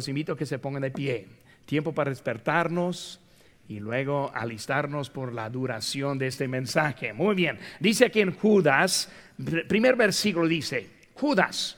Les invito a que se pongan de pie. Tiempo para despertarnos y luego alistarnos por la duración de este mensaje. Muy bien. Dice aquí en Judas, primer versículo dice, Judas,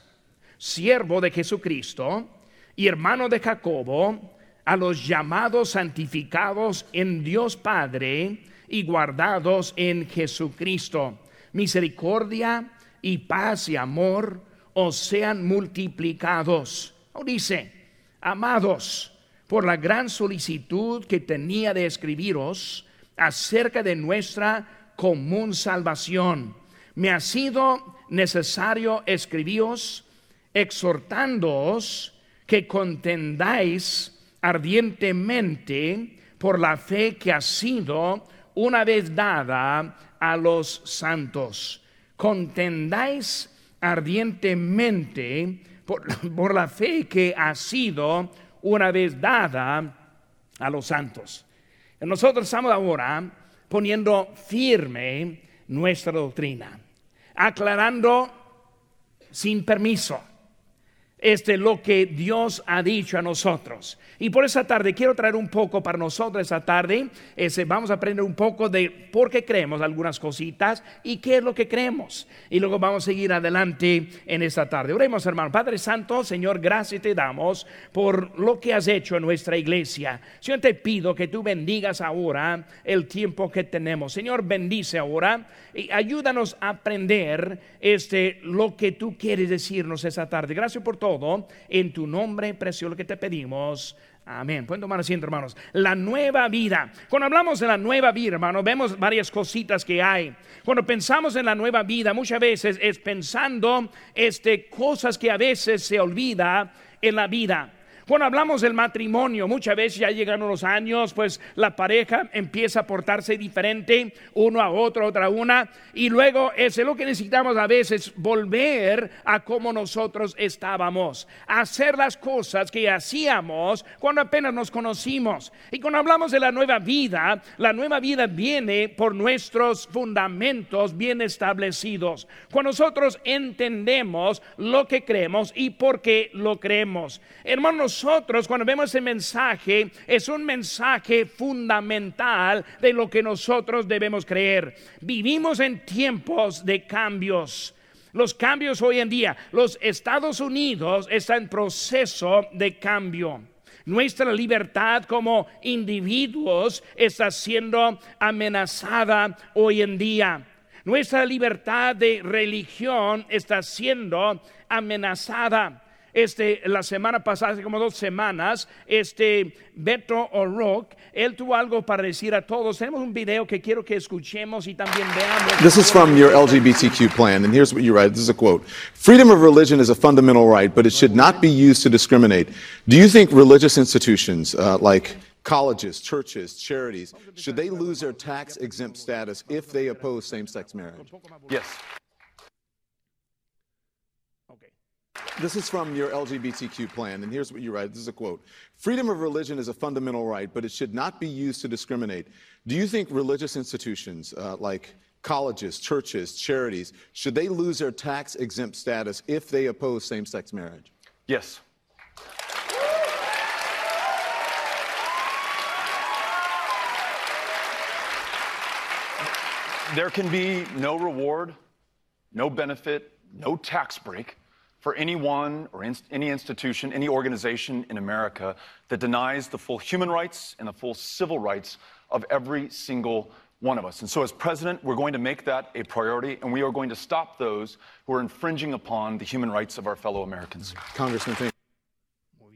siervo de Jesucristo y hermano de Jacobo, a los llamados santificados en Dios Padre y guardados en Jesucristo. Misericordia y paz y amor os sean multiplicados. O dice, amados, por la gran solicitud que tenía de escribiros acerca de nuestra común salvación, me ha sido necesario escribiros exhortándoos que contendáis ardientemente por la fe que ha sido una vez dada a los santos. Contendáis ardientemente por, la fe que ha sido una vez dada a los santos. Nosotros estamos ahora poniendo firme nuestra doctrina, aclarando sin permiso este lo que Dios ha dicho a nosotros. Y por esa tarde quiero traer un poco para nosotros esa tarde. Vamos a aprender un poco de por qué creemos algunas cositas y qué es lo que creemos. Y luego vamos a seguir adelante en esta tarde. Oremos, hermano. Padre Santo, Señor, gracias te damos por lo que has hecho en nuestra iglesia. Señor, te pido que tú bendigas ahora el tiempo que tenemos. Señor, bendice ahora y ayúdanos a aprender este, lo que tú quieres decirnos esta tarde. Gracias por todo. En tu nombre precioso que te pedimos. Amén. Pueden tomar asiento, hermanos. La nueva vida. Cuando hablamos de la nueva vida, hermanos, vemos varias cositas que hay. Cuando pensamos en la nueva vida, muchas veces es pensando este, cosas que a veces se olvida en la vida. Cuando hablamos del matrimonio, muchas veces ya llegan los años, pues la pareja empieza a portarse diferente, uno a otro, otra a una, y luego es lo que necesitamos a veces, volver a como nosotros estábamos, hacer las cosas que hacíamos cuando apenas nos conocimos. Y cuando hablamos de la nueva vida, la nueva vida viene por nuestros fundamentos bien establecidos. Cuando nosotros entendemos lo que creemos y por qué lo creemos. Hermanos, nosotros cuando vemos ese mensaje es un mensaje fundamental de lo que nosotros debemos creer. Vivimos en tiempos de cambios. Los cambios hoy en día, los Estados Unidos están en proceso de cambio. Nuestra libertad como individuos está siendo amenazada hoy en día. Nuestra libertad de religión está siendo amenazada. Este, la semana pasada, hace como dos semanas, este Beto O'Rourke, él tuvo algo para decir a todos. Tenemos un video que quiero que escuchemos y también veamos. This is from your LGBTQ plan, and here's what you write. This is a quote. Freedom of religion is a fundamental right, but it should not be used to discriminate. Do you think religious institutions uh, like colleges, churches, charities, should they lose their tax exempt status if they oppose same sex marriage? Yes. This is from your LGBTQ plan, and here's what you write. This is a quote. Freedom of religion is a fundamental right, but it should not be used to discriminate. Do you think religious institutions uh, like colleges, churches, charities, should they lose their tax exempt status if they oppose same sex marriage? Yes. There can be no reward, no benefit, no tax break for anyone or in, any institution, any organization in America that denies the full human rights and the full civil rights of every single one of us. And so, as president, we're going to make that a priority, and we are going to stop those who are infringing upon the human rights of our fellow Americans. Congressman, thank Muy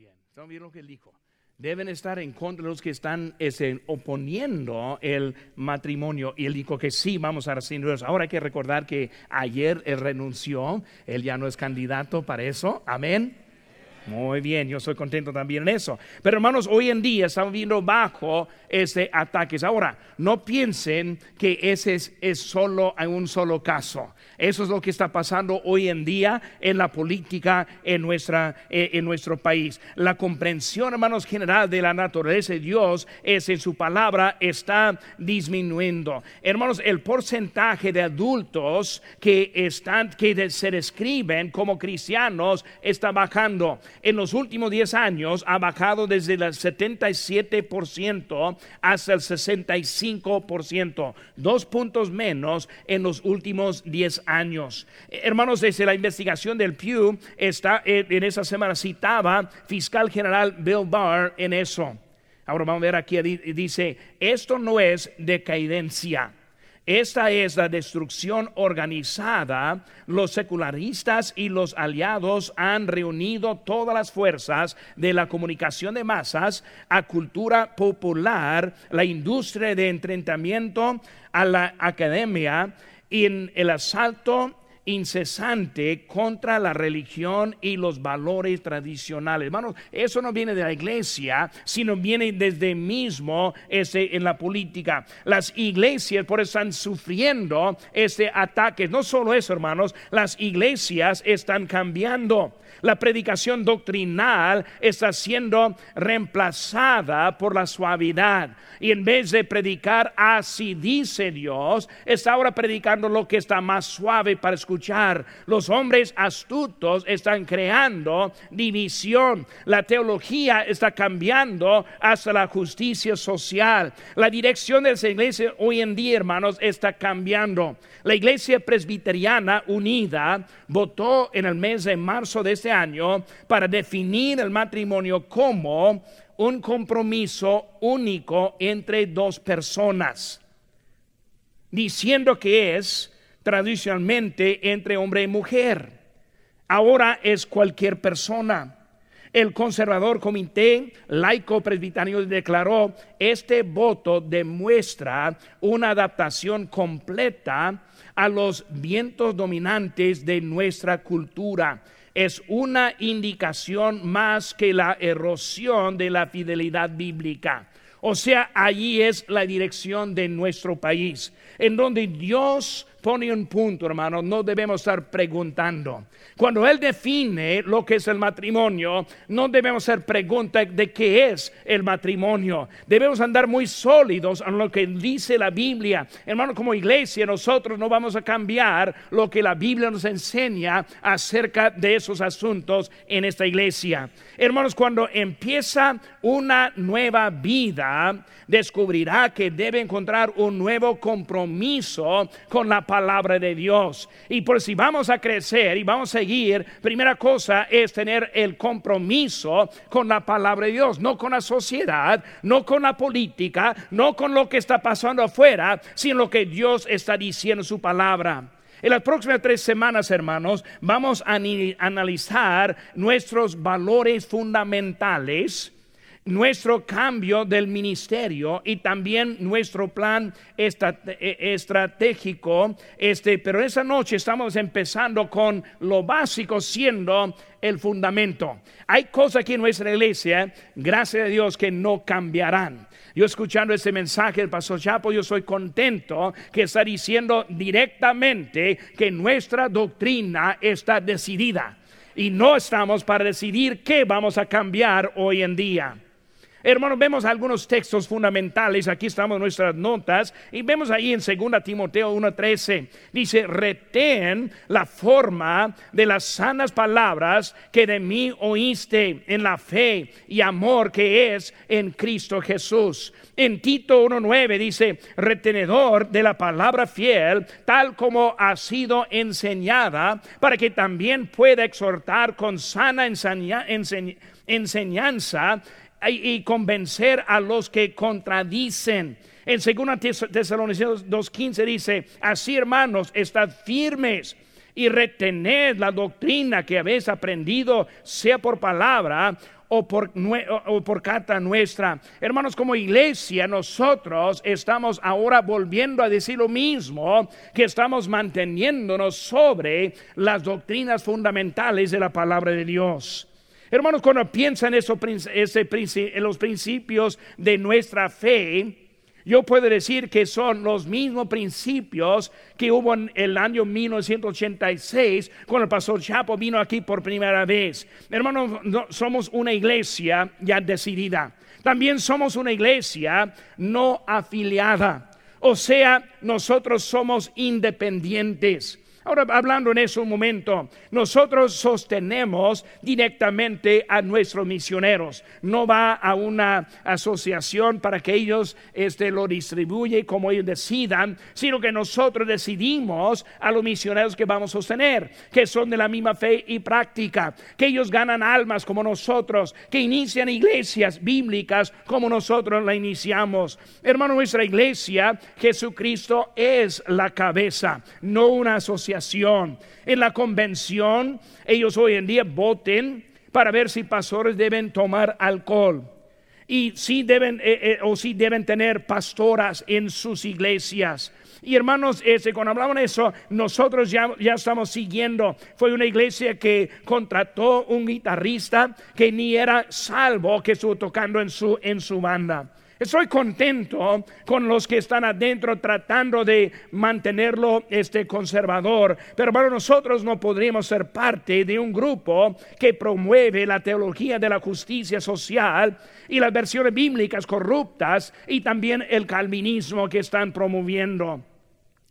bien deben estar en contra de los que están ese, oponiendo el matrimonio. Y él dijo que sí, vamos a recibirlos. Ahora hay que recordar que ayer él renunció, él ya no es candidato para eso. Amén. Muy bien, yo soy contento también en eso. Pero hermanos, hoy en día estamos viendo bajo ese ataques. Ahora, no piensen que ese es, es solo en un solo caso. Eso es lo que está pasando hoy en día en la política en, nuestra, eh, en nuestro país. La comprensión, hermanos, general de la naturaleza de Dios es en su palabra está disminuyendo. Hermanos, el porcentaje de adultos que están que se describen como cristianos está bajando. En los últimos 10 años ha bajado desde el 77% hasta el 65%, dos puntos menos en los últimos 10 años. Hermanos, desde la investigación del Pew, está, eh, en esa semana citaba fiscal general Bill Barr en eso. Ahora vamos a ver aquí, dice, esto no es decadencia esta es la destrucción organizada. Los secularistas y los aliados han reunido todas las fuerzas de la comunicación de masas a cultura popular, la industria de entrenamiento, a la academia, y en el asalto incesante contra la religión y los valores tradicionales. Hermanos, eso no viene de la iglesia, sino viene desde mismo ese, en la política. Las iglesias por eso están sufriendo este ataque. No solo eso, hermanos, las iglesias están cambiando. La predicación doctrinal está siendo reemplazada por la suavidad. Y en vez de predicar así dice Dios, está ahora predicando lo que está más suave para escuchar. Los hombres astutos están creando división. La teología está cambiando hasta la justicia social. La dirección de esa iglesia hoy en día, hermanos, está cambiando. La iglesia presbiteriana unida votó en el mes de marzo de este año para definir el matrimonio como un compromiso único entre dos personas, diciendo que es tradicionalmente entre hombre y mujer. Ahora es cualquier persona. El conservador comité laico presbiterio declaró, este voto demuestra una adaptación completa a los vientos dominantes de nuestra cultura es una indicación más que la erosión de la fidelidad bíblica. O sea, allí es la dirección de nuestro país, en donde Dios pone un punto, hermano, no debemos estar preguntando. Cuando Él define lo que es el matrimonio, no debemos hacer pregunta de qué es el matrimonio. Debemos andar muy sólidos en lo que dice la Biblia. Hermano, como iglesia, nosotros no vamos a cambiar lo que la Biblia nos enseña acerca de esos asuntos en esta iglesia. Hermanos, cuando empieza una nueva vida, descubrirá que debe encontrar un nuevo compromiso con la palabra de Dios. Y por si vamos a crecer y vamos a seguir, primera cosa es tener el compromiso con la palabra de Dios, no con la sociedad, no con la política, no con lo que está pasando afuera, sino lo que Dios está diciendo en su palabra. En las próximas tres semanas, hermanos, vamos a analizar nuestros valores fundamentales nuestro cambio del ministerio y también nuestro plan e, estratégico. Este, pero esa noche estamos empezando con lo básico siendo el fundamento. Hay cosas aquí en nuestra iglesia, gracias a Dios, que no cambiarán. Yo escuchando ese mensaje del pastor Chapo, yo soy contento que está diciendo directamente que nuestra doctrina está decidida y no estamos para decidir qué vamos a cambiar hoy en día. Hermanos, vemos algunos textos fundamentales. Aquí estamos en nuestras notas. Y vemos ahí en 2 Timoteo 1:13. Dice, retén la forma de las sanas palabras que de mí oíste en la fe y amor que es en Cristo Jesús. En Tito 1:9 dice, retenedor de la palabra fiel, tal como ha sido enseñada, para que también pueda exhortar con sana enseñanza y convencer a los que contradicen. En 2 Tesalonicenses 2.15 dice, así hermanos, estad firmes y retened la doctrina que habéis aprendido, sea por palabra o por, o por carta nuestra. Hermanos, como iglesia, nosotros estamos ahora volviendo a decir lo mismo, que estamos manteniéndonos sobre las doctrinas fundamentales de la palabra de Dios. Hermanos, cuando piensan en, los principios de nuestra fe, yo puedo decir que son los mismos principios que hubo en el año 1986 cuando el pastor Chapo vino aquí por primera vez. Hermanos, somos una iglesia ya decidida. También somos una iglesia no afiliada. O sea, nosotros somos independientes. Ahora, hablando en eso un momento, nosotros sostenemos directamente a nuestros misioneros. No va a una asociación para que ellos este, lo distribuyan como ellos decidan, sino que nosotros decidimos a los misioneros que vamos a sostener, que son de la misma fe y práctica, que ellos ganan almas como nosotros, que inician iglesias bíblicas como nosotros la iniciamos. Hermano, nuestra iglesia, Jesucristo es la cabeza, no una asociación en la convención, ellos hoy en día voten para ver si pastores deben tomar alcohol y si deben eh, eh, o si deben tener pastoras en sus iglesias. Y hermanos, cuando hablamos de eso, nosotros ya, ya estamos siguiendo. Fue una iglesia que contrató un guitarrista que ni era salvo que estuvo tocando en su, en su banda. Estoy contento con los que están adentro tratando de mantenerlo este conservador, pero para nosotros no podríamos ser parte de un grupo que promueve la teología de la justicia social y las versiones bíblicas corruptas y también el calvinismo que están promoviendo.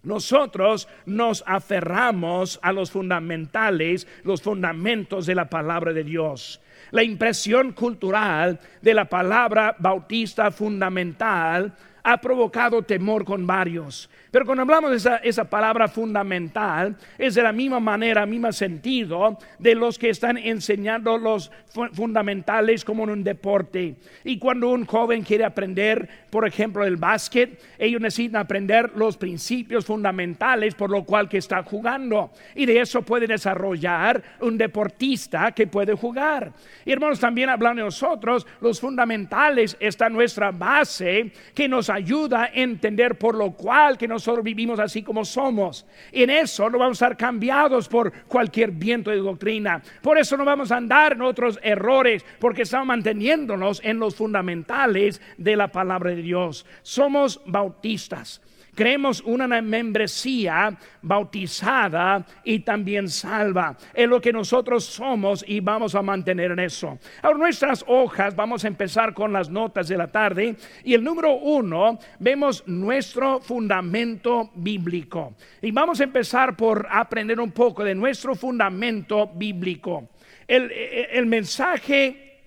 Nosotros nos aferramos a los fundamentales, los fundamentos de la palabra de Dios la impresión cultural de la palabra bautista fundamental ha provocado temor con varios. Pero cuando hablamos de esa, esa, palabra fundamental, es de la misma manera, mismo sentido de los que están enseñando los fundamentales como en un deporte. Y cuando un joven quiere aprender, por ejemplo, el básquet, ellos necesitan aprender los principios fundamentales por lo cual que está jugando. Y de eso puede desarrollar un deportista que puede jugar. Y hermanos, también hablando de nosotros, los fundamentales está nuestra base que nos ayuda a entender por lo cual que nosotros vivimos así como somos. en eso no vamos a estar cambiados por cualquier viento de doctrina. Por eso no vamos a andar en otros errores, porque estamos manteniéndonos en los fundamentales de la palabra de Dios. Somos bautistas. Creemos una membresía bautizada y también salva. Es lo que nosotros somos y vamos a mantener en eso. Ahora nuestras hojas, vamos a empezar con las notas de la tarde. Y el número uno, vemos nuestro fundamento bíblico. Y vamos a empezar por aprender un poco de nuestro fundamento bíblico. El, el mensaje,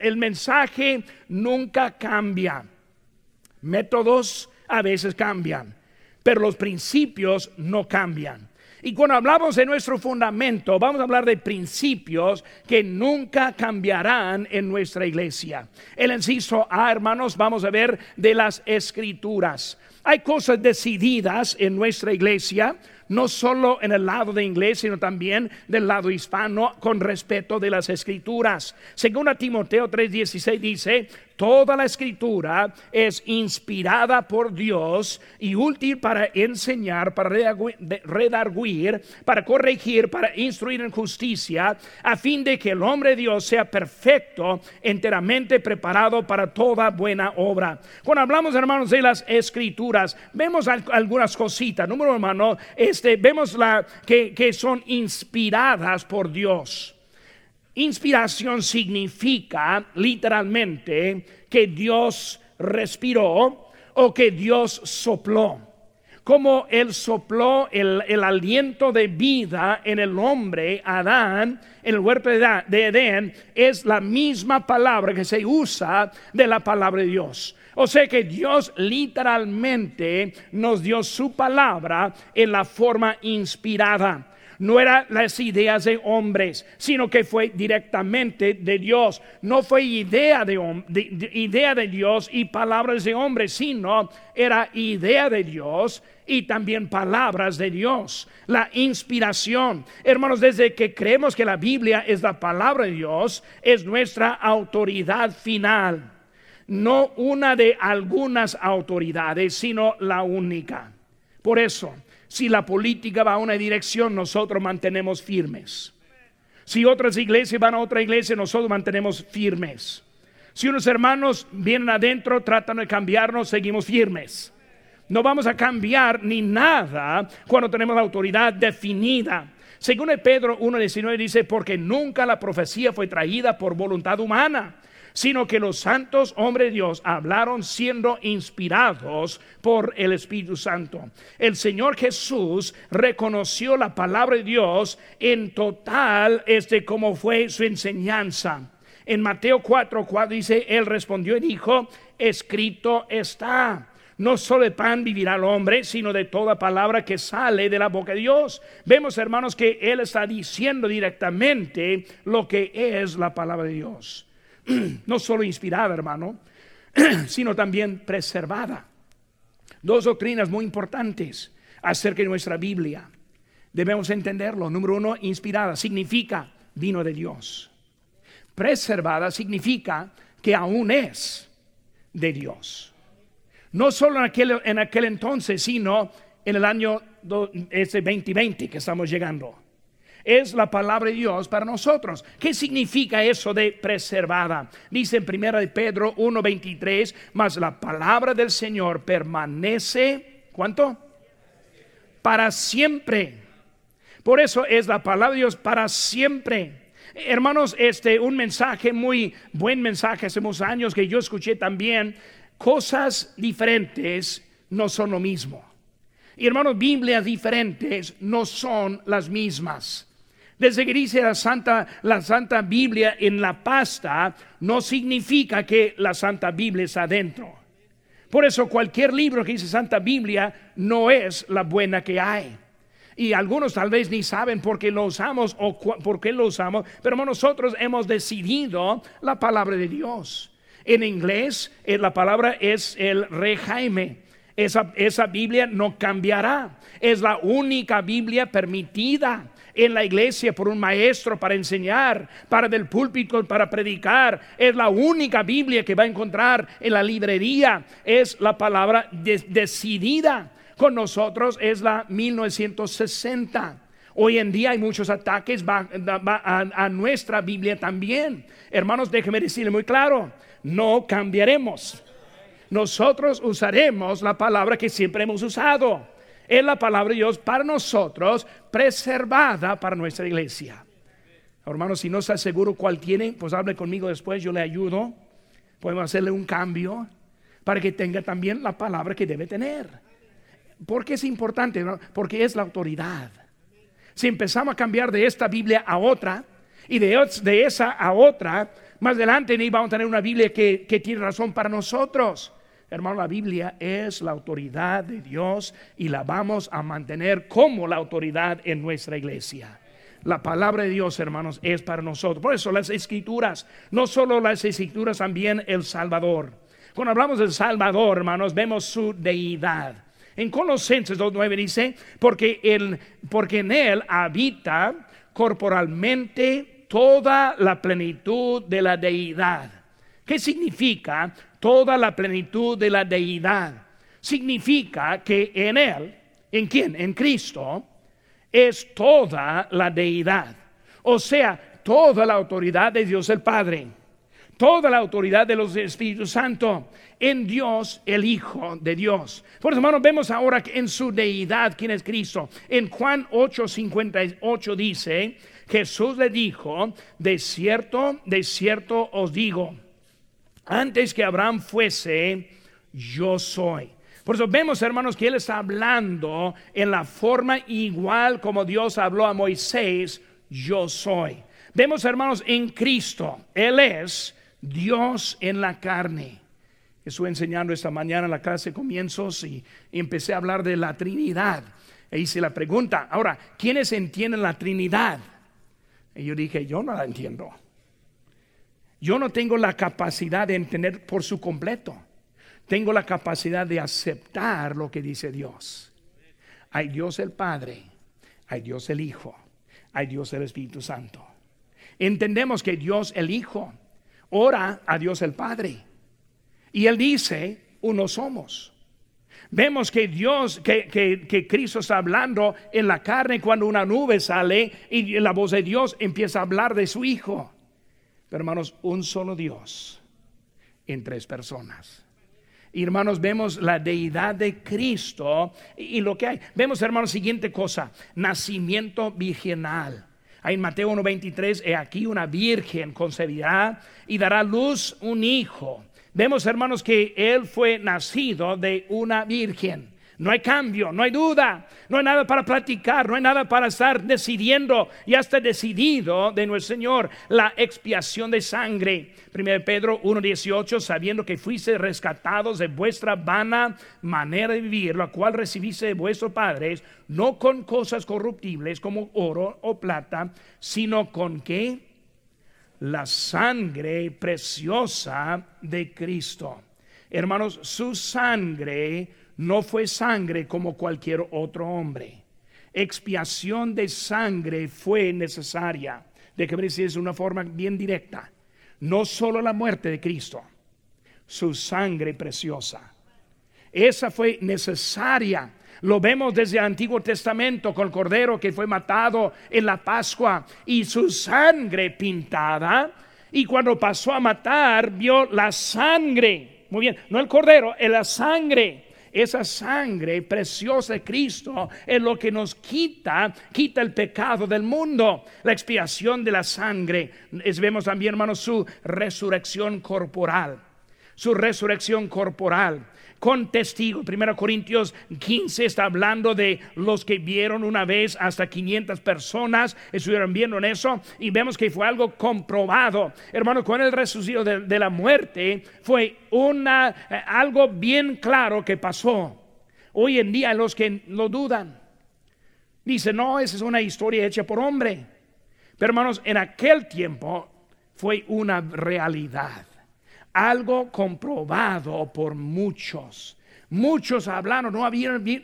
el mensaje nunca cambia. Métodos a veces cambian, pero los principios no cambian. Y cuando hablamos de nuestro fundamento, vamos a hablar de principios que nunca cambiarán en nuestra iglesia. El inciso A, hermanos, vamos a ver de las escrituras. Hay cosas decididas en nuestra iglesia, no solo en el lado de inglés, sino también del lado hispano con respeto de las escrituras. Según a Timoteo 3:16 dice, Toda la escritura es inspirada por Dios y útil para enseñar, para redarguir, para corregir, para instruir en justicia, a fin de que el hombre de Dios sea perfecto, enteramente preparado para toda buena obra. Cuando hablamos, hermanos, de las escrituras, vemos algunas cositas. Número hermano, este, vemos la, que, que son inspiradas por Dios. Inspiración significa literalmente que Dios respiró o que Dios sopló. Como Él sopló el, aliento de vida en el hombre, Adán, en el huerto de Edén, es la misma palabra que se usa de la palabra de Dios. O sea que Dios literalmente nos dio su palabra en la forma inspirada no eran las ideas de hombres, sino que fue directamente de Dios. No fue idea de, idea de Dios y palabras de hombres, sino era idea de Dios y también palabras de Dios. La inspiración. Hermanos, desde que creemos que la Biblia es la palabra de Dios, es nuestra autoridad final. No una de algunas autoridades, sino la única. Por eso, si la política va a una dirección, nosotros mantenemos firmes. Si otras iglesias van a otra iglesia, nosotros mantenemos firmes. Si unos hermanos vienen adentro, tratan de cambiarnos, seguimos firmes. No vamos a cambiar ni nada cuando tenemos la autoridad definida. Según Pedro 1.19 dice, porque nunca la profecía fue traída por voluntad humana, sino que los santos hombres de Dios hablaron siendo inspirados por el Espíritu Santo. El Señor Jesús reconoció la palabra de Dios en total, este como fue su enseñanza. En Mateo 4, 4 dice, Él respondió y dijo, escrito está. No solo de pan vivirá el hombre, sino de toda palabra que sale de la boca de Dios. Vemos, hermanos, que Él está diciendo directamente lo que es la palabra de Dios. no solo inspirada, hermano, sino también preservada. Dos doctrinas muy importantes acerca de nuestra Biblia. Debemos entenderlo. Número uno, inspirada significa vino de Dios. Preservada significa que aún es de Dios. No solo en aquel, en aquel entonces, sino en el año ese 2020 que estamos llegando es la palabra de Dios para nosotros. ¿Qué significa eso de preservada? Dice en primera de Pedro 1:23, mas la palabra del Señor permanece ¿cuánto? Para siempre. Por eso es la palabra de Dios para siempre. Hermanos, este un mensaje muy buen mensaje hace unos años que yo escuché también, cosas diferentes no son lo mismo. Y hermanos, Biblias diferentes no son las mismas. Desde que dice la Santa, la Santa Biblia en la pasta, no significa que la Santa Biblia está adentro. Por eso cualquier libro que dice Santa Biblia no es la buena que hay. Y algunos tal vez ni saben por qué lo usamos o por qué lo usamos, pero nosotros hemos decidido la palabra de Dios. En inglés eh, la palabra es el Rey Jaime. Esa, esa Biblia no cambiará. Es la única Biblia permitida en la iglesia por un maestro para enseñar, para del púlpito para predicar. Es la única Biblia que va a encontrar en la librería. Es la palabra decidida. Con nosotros es la 1960. Hoy en día hay muchos ataques a, nuestra Biblia también. Hermanos, déjenme decirle muy claro, no cambiaremos. Nosotros usaremos la palabra que siempre hemos usado es la palabra de Dios para nosotros, preservada para nuestra iglesia. Hermanos, si no está seguro cuál tiene, pues hable conmigo después, yo le ayudo. Podemos hacerle un cambio para que tenga también la palabra que debe tener. porque es importante? Porque es la autoridad. Si empezamos a cambiar de esta Biblia a otra y de, esa a otra, más adelante vamos a tener una Biblia que tiene razón para nosotros. Hermano, la Biblia es la autoridad de Dios y la vamos a mantener como la autoridad en nuestra iglesia. La palabra de Dios, hermanos, es para nosotros. Por eso las escrituras, no solo las escrituras, también el Salvador. Cuando hablamos del Salvador, hermanos, vemos su deidad. En Colosenses 2.9 dice, porque, él, porque en él habita corporalmente toda la plenitud de la deidad. ¿Qué significa toda la plenitud de la deidad. Significa que en Él, ¿en quién? En Cristo, es toda la deidad. O sea, toda la autoridad de Dios el Padre, toda la autoridad de los Espíritus Santo, en Dios el Hijo de Dios. Por eso, hermanos, vemos ahora que en su deidad, ¿quién es Cristo? En Juan 8:58 dice, Jesús le dijo, de cierto, de cierto os digo, antes que Abraham fuese, yo soy. Por eso vemos, hermanos, que Él está hablando en la forma igual como Dios habló a Moisés, yo soy. Vemos, hermanos, en Cristo, Él es Dios en la carne. Estuve enseñando esta mañana en la clase de comienzos y, empecé a hablar de la Trinidad. E hice la pregunta, ahora, ¿quiénes entienden la Trinidad? Y yo dije, yo no la entiendo. Yo no tengo la capacidad de entender por su completo. Tengo la capacidad de aceptar lo que dice Dios. Hay Dios el Padre, hay Dios el Hijo, hay Dios el Espíritu Santo. Entendemos que Dios el Hijo ora a Dios el Padre. Y Él dice, uno somos. Vemos que Dios, que, que, que, Cristo está hablando en la carne cuando una nube sale y la voz de Dios empieza a hablar de su Hijo hermanos, un solo Dios en tres personas. Hermanos, vemos la deidad de Cristo y, lo que hay. Vemos, hermanos, siguiente cosa, nacimiento virginal. Ahí en Mateo 1.23, he aquí una virgen concebirá y dará luz un hijo. Vemos, hermanos, que él fue nacido de una virgen. No hay cambio, no hay duda, no hay nada para platicar, no hay nada para estar decidiendo. Ya está decidido de nuestro Señor la expiación de sangre. 1 Pedro 1.18, sabiendo que fuiste rescatados de vuestra vana manera de vivir, la cual recibiste de vuestros padres, no con cosas corruptibles como oro o plata, sino con qué? La sangre preciosa de Cristo. Hermanos, su sangre no fue sangre como cualquier otro hombre. Expiación de sangre fue necesaria. De que es una forma bien directa. No solo la muerte de Cristo, su sangre preciosa. Esa fue necesaria. Lo vemos desde el Antiguo Testamento con el Cordero que fue matado en la Pascua y su sangre pintada. Y cuando pasó a matar, vio la sangre. Muy bien, no el Cordero, la sangre esa sangre preciosa de Cristo es lo que nos quita, quita el pecado del mundo. La expiación de la sangre. Es, vemos también, hermanos, su resurrección corporal. Su resurrección corporal con testigo. 1 Corintios 15 está hablando de los que vieron una vez hasta 500 personas, estuvieron viendo en eso y vemos que fue algo comprobado. Hermano, con el resucito de, la muerte fue una, eh, algo bien claro que pasó. Hoy en día los que lo dudan, dicen, no, esa es una historia hecha por hombre. Pero hermanos, en aquel tiempo fue una realidad algo comprobado por muchos. Muchos hablaron, no,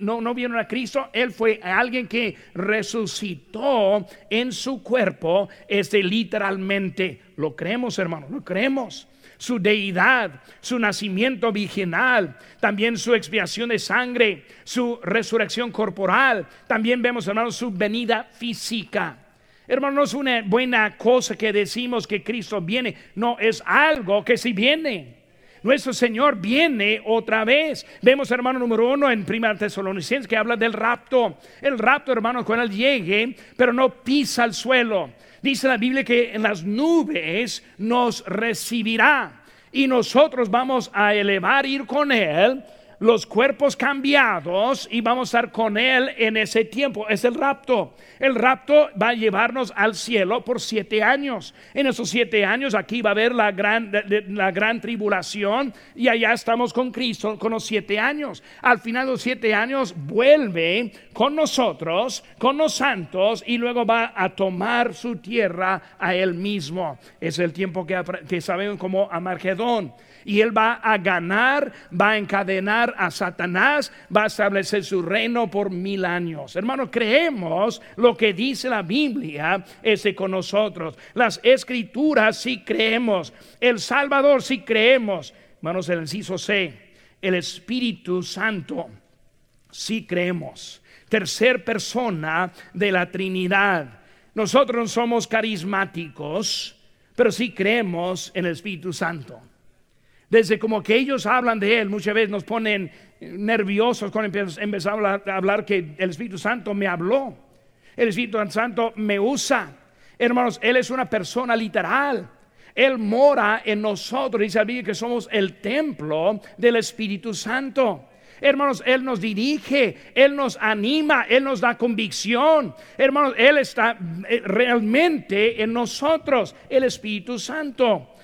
no, no, vieron a Cristo. Él fue alguien que resucitó en su cuerpo, este literalmente. Lo creemos, hermano, lo creemos. Su deidad, su nacimiento virginal, también su expiación de sangre, su resurrección corporal. También vemos, hermanos, su venida física. Hermano, no es una buena cosa que decimos que Cristo viene, no, es algo que si viene. Nuestro Señor viene otra vez. Vemos, hermano número uno, en Primera Tesalonicenses que habla del rapto. El rapto, hermano, cuando Él llegue, pero no pisa el suelo. Dice la Biblia que en las nubes nos recibirá y nosotros vamos a elevar, ir con Él los cuerpos cambiados y vamos a estar con Él en ese tiempo. Es el rapto. El rapto va a llevarnos al cielo por siete años. En esos siete años aquí va a haber la gran, la gran tribulación y allá estamos con Cristo con los siete años. Al final de los siete años vuelve con nosotros, con los santos y luego va a tomar su tierra a Él mismo. Es el tiempo que, que sabemos como Amargedón y él va a ganar, va a encadenar a Satanás, va a establecer su reino por mil años. Hermanos, creemos lo que dice la Biblia ese con nosotros. Las escrituras sí creemos. El Salvador sí creemos. Hermanos, el inciso C, el Espíritu Santo sí creemos. Tercer persona de la Trinidad. Nosotros no somos carismáticos, pero sí creemos en el Espíritu Santo. Desde como que ellos hablan de Él, muchas veces nos ponen nerviosos cuando empezamos a hablar, que el Espíritu Santo me habló. El Espíritu Santo me usa. Hermanos, Él es una persona literal. Él mora en nosotros. Dice la que somos el templo del Espíritu Santo. Hermanos, Él nos dirige, Él nos anima, Él nos da convicción. Hermanos, Él está eh, realmente en nosotros, el Espíritu Santo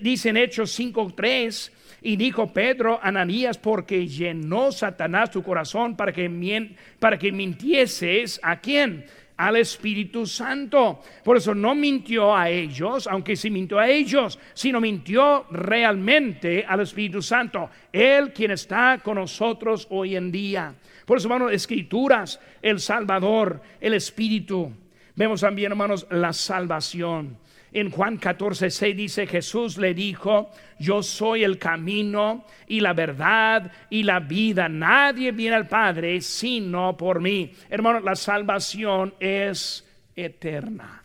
dice en Hechos 5.3, y dijo Pedro, Ananías, porque llenó Satanás tu corazón para que, para que mintieses a quién? Al Espíritu Santo. Por eso no mintió a ellos, aunque sí mintió a ellos, sino mintió realmente al Espíritu Santo. Él quien está con nosotros hoy en día. Por eso, hermanos, escrituras, el Salvador, el Espíritu. Vemos también, hermanos, la salvación. En Juan 14, 6 dice, Jesús le dijo, yo soy el camino y la verdad y la vida. Nadie viene al Padre sino por mí. Hermano, la salvación es eterna.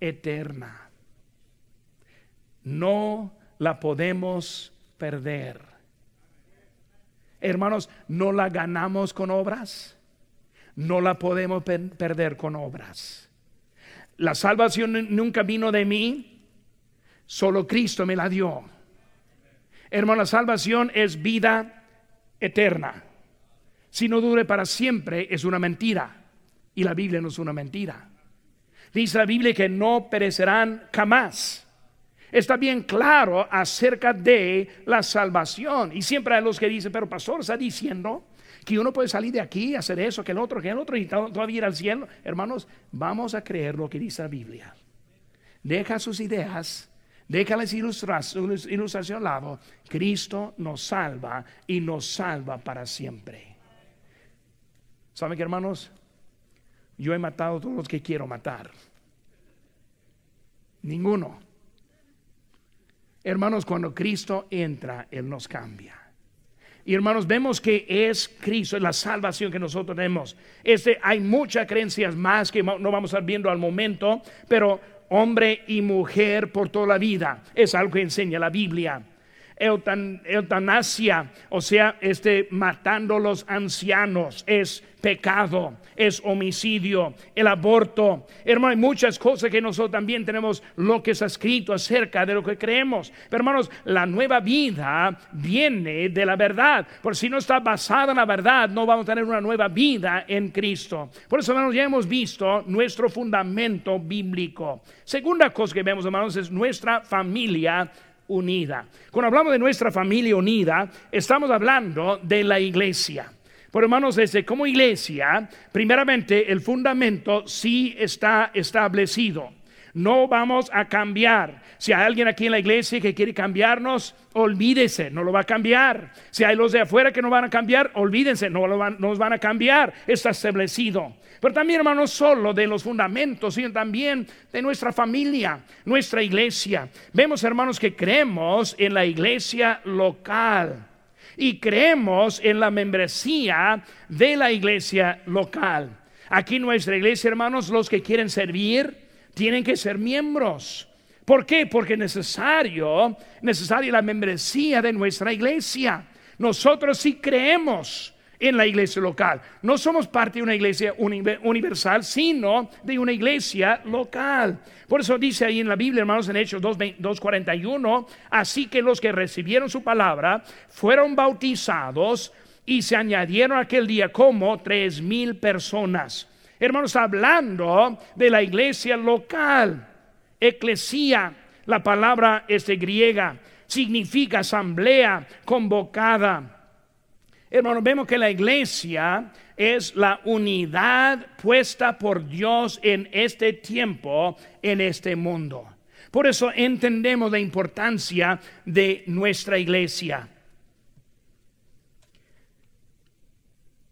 Eterna. No la podemos perder. Hermanos, no la ganamos con obras. No la podemos perder con obras La salvación nunca vino de mí, solo Cristo me la dio. Hermano, la salvación es vida eterna. Si no dure para siempre, es una mentira. Y la Biblia no es una mentira. Dice la Biblia que no perecerán jamás. Está bien claro acerca de la salvación. Y siempre hay los que dicen, pero pastor, está diciendo que uno puede salir de aquí, hacer eso, que el otro, que el otro, y todavía ir al cielo. Hermanos, vamos a creer lo que dice la Biblia. Deja sus ideas, deja las ilustraciones al lado. Cristo nos salva y nos salva para siempre. ¿Saben qué, hermanos? Yo he matado a todos los que quiero matar. Ninguno. Hermanos, cuando Cristo entra, Él nos cambia. Y hermanos, vemos que es Cristo, es la salvación que nosotros tenemos. Este, hay muchas creencias más que no vamos a estar viendo al momento, pero hombre y mujer por toda la vida es algo que enseña la Biblia eutanasia, o sea, este, matando los ancianos, es pecado, es homicidio, el aborto. Hermano, hay muchas cosas que nosotros también tenemos lo que está escrito acerca de lo que creemos. Pero hermanos, la nueva vida viene de la verdad. Por si no está basada en la verdad, no vamos a tener una nueva vida en Cristo. Por eso, hermanos, ya hemos visto nuestro fundamento bíblico. Segunda cosa que vemos, hermanos, es nuestra familia unida. Cuando hablamos de nuestra familia unida, estamos hablando de la iglesia. Por hermanos, desde como iglesia, primeramente el fundamento sí está establecido. No vamos a cambiar. Si hay alguien aquí en la iglesia que quiere cambiarnos, olvídese, no lo va a cambiar. Si hay los de afuera que no van a cambiar, olvídense, no lo van, nos van a cambiar. Está establecido. Pero también, hermanos, solo de los fundamentos, sino también de nuestra familia, nuestra iglesia. Vemos, hermanos, que creemos en la iglesia local y creemos en la membresía de la iglesia local. Aquí nuestra iglesia, hermanos, los que quieren servir tienen que ser miembros. ¿Por qué? Porque es necesario, necesaria la membresía de nuestra iglesia. Nosotros sí creemos en la iglesia local. No somos parte de una iglesia universal, sino de una iglesia local. Por eso dice ahí en la Biblia, hermanos, en Hechos 2.41, así que los que recibieron su palabra fueron bautizados y se añadieron aquel día como tres mil personas. Hermanos, hablando de la iglesia local, eclesía, la palabra este griega, significa asamblea convocada Hermanos, vemos que la iglesia es la unidad puesta por Dios en este tiempo, en este mundo. Por eso entendemos la importancia de nuestra iglesia.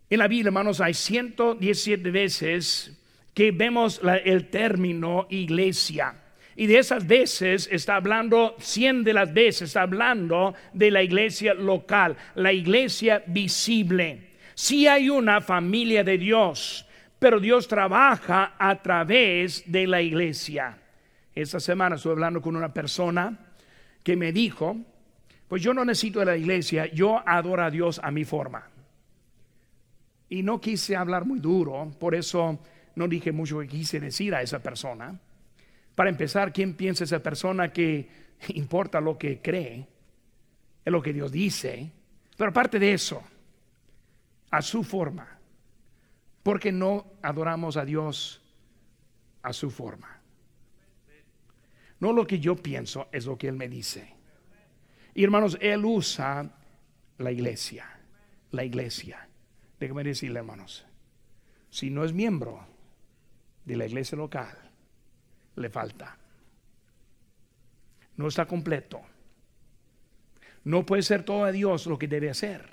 En la Biblia, hermanos, hay 117 veces que vemos el término iglesia. Y de esas veces está hablando, 100 de las veces está hablando de la iglesia local, la iglesia visible. Si hay una familia de Dios, pero Dios trabaja a través de la iglesia. Esta semana estuve hablando con una persona que me dijo, pues yo no necesito de la iglesia, yo adoro a Dios a mi forma. Y no quise hablar muy duro, por eso no dije mucho que quise decir a esa persona. Para empezar, ¿quién piensa esa persona que importa lo que cree? Es lo que Dios dice. Pero aparte de eso, a su forma. Porque no adoramos a Dios a su forma. No lo que yo pienso es lo que Él me dice. Y hermanos, Él usa la iglesia. La iglesia. Déjame decirle, hermanos, si no es miembro de la iglesia local, le falta. No está completo. No puede ser todo a Dios lo que debe hacer.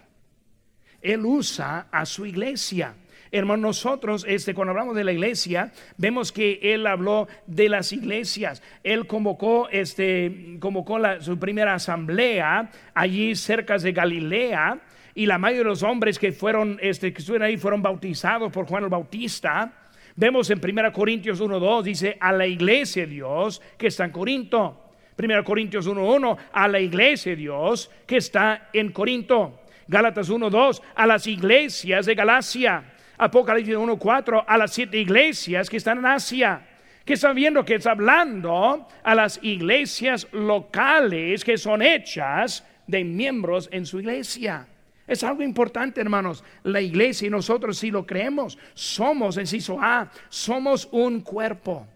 Él usa a su iglesia. Hermanos, nosotros, este, cuando hablamos de la iglesia, vemos que él habló de las iglesias. Él convocó, este, convocó su primera asamblea allí cerca de Galilea, y la mayoría de los hombres que fueron, este, que estuvieron ahí, fueron bautizados por Juan el Bautista. Vemos en 1 Corintios 1.2, dice, a la iglesia de Dios que está en Corinto. 1 Corintios 1.1, a la iglesia de Dios que está en Corinto. Gálatas 1.2, a las iglesias de Galacia. Apocalipsis 1.4, a las siete iglesias que están en Asia. que está viendo que está hablando a las iglesias locales que son hechas de miembros en su iglesia. Es algo importante, hermanos. La iglesia y nosotros, si lo creemos, somos, inciso A, somos un cuerpo.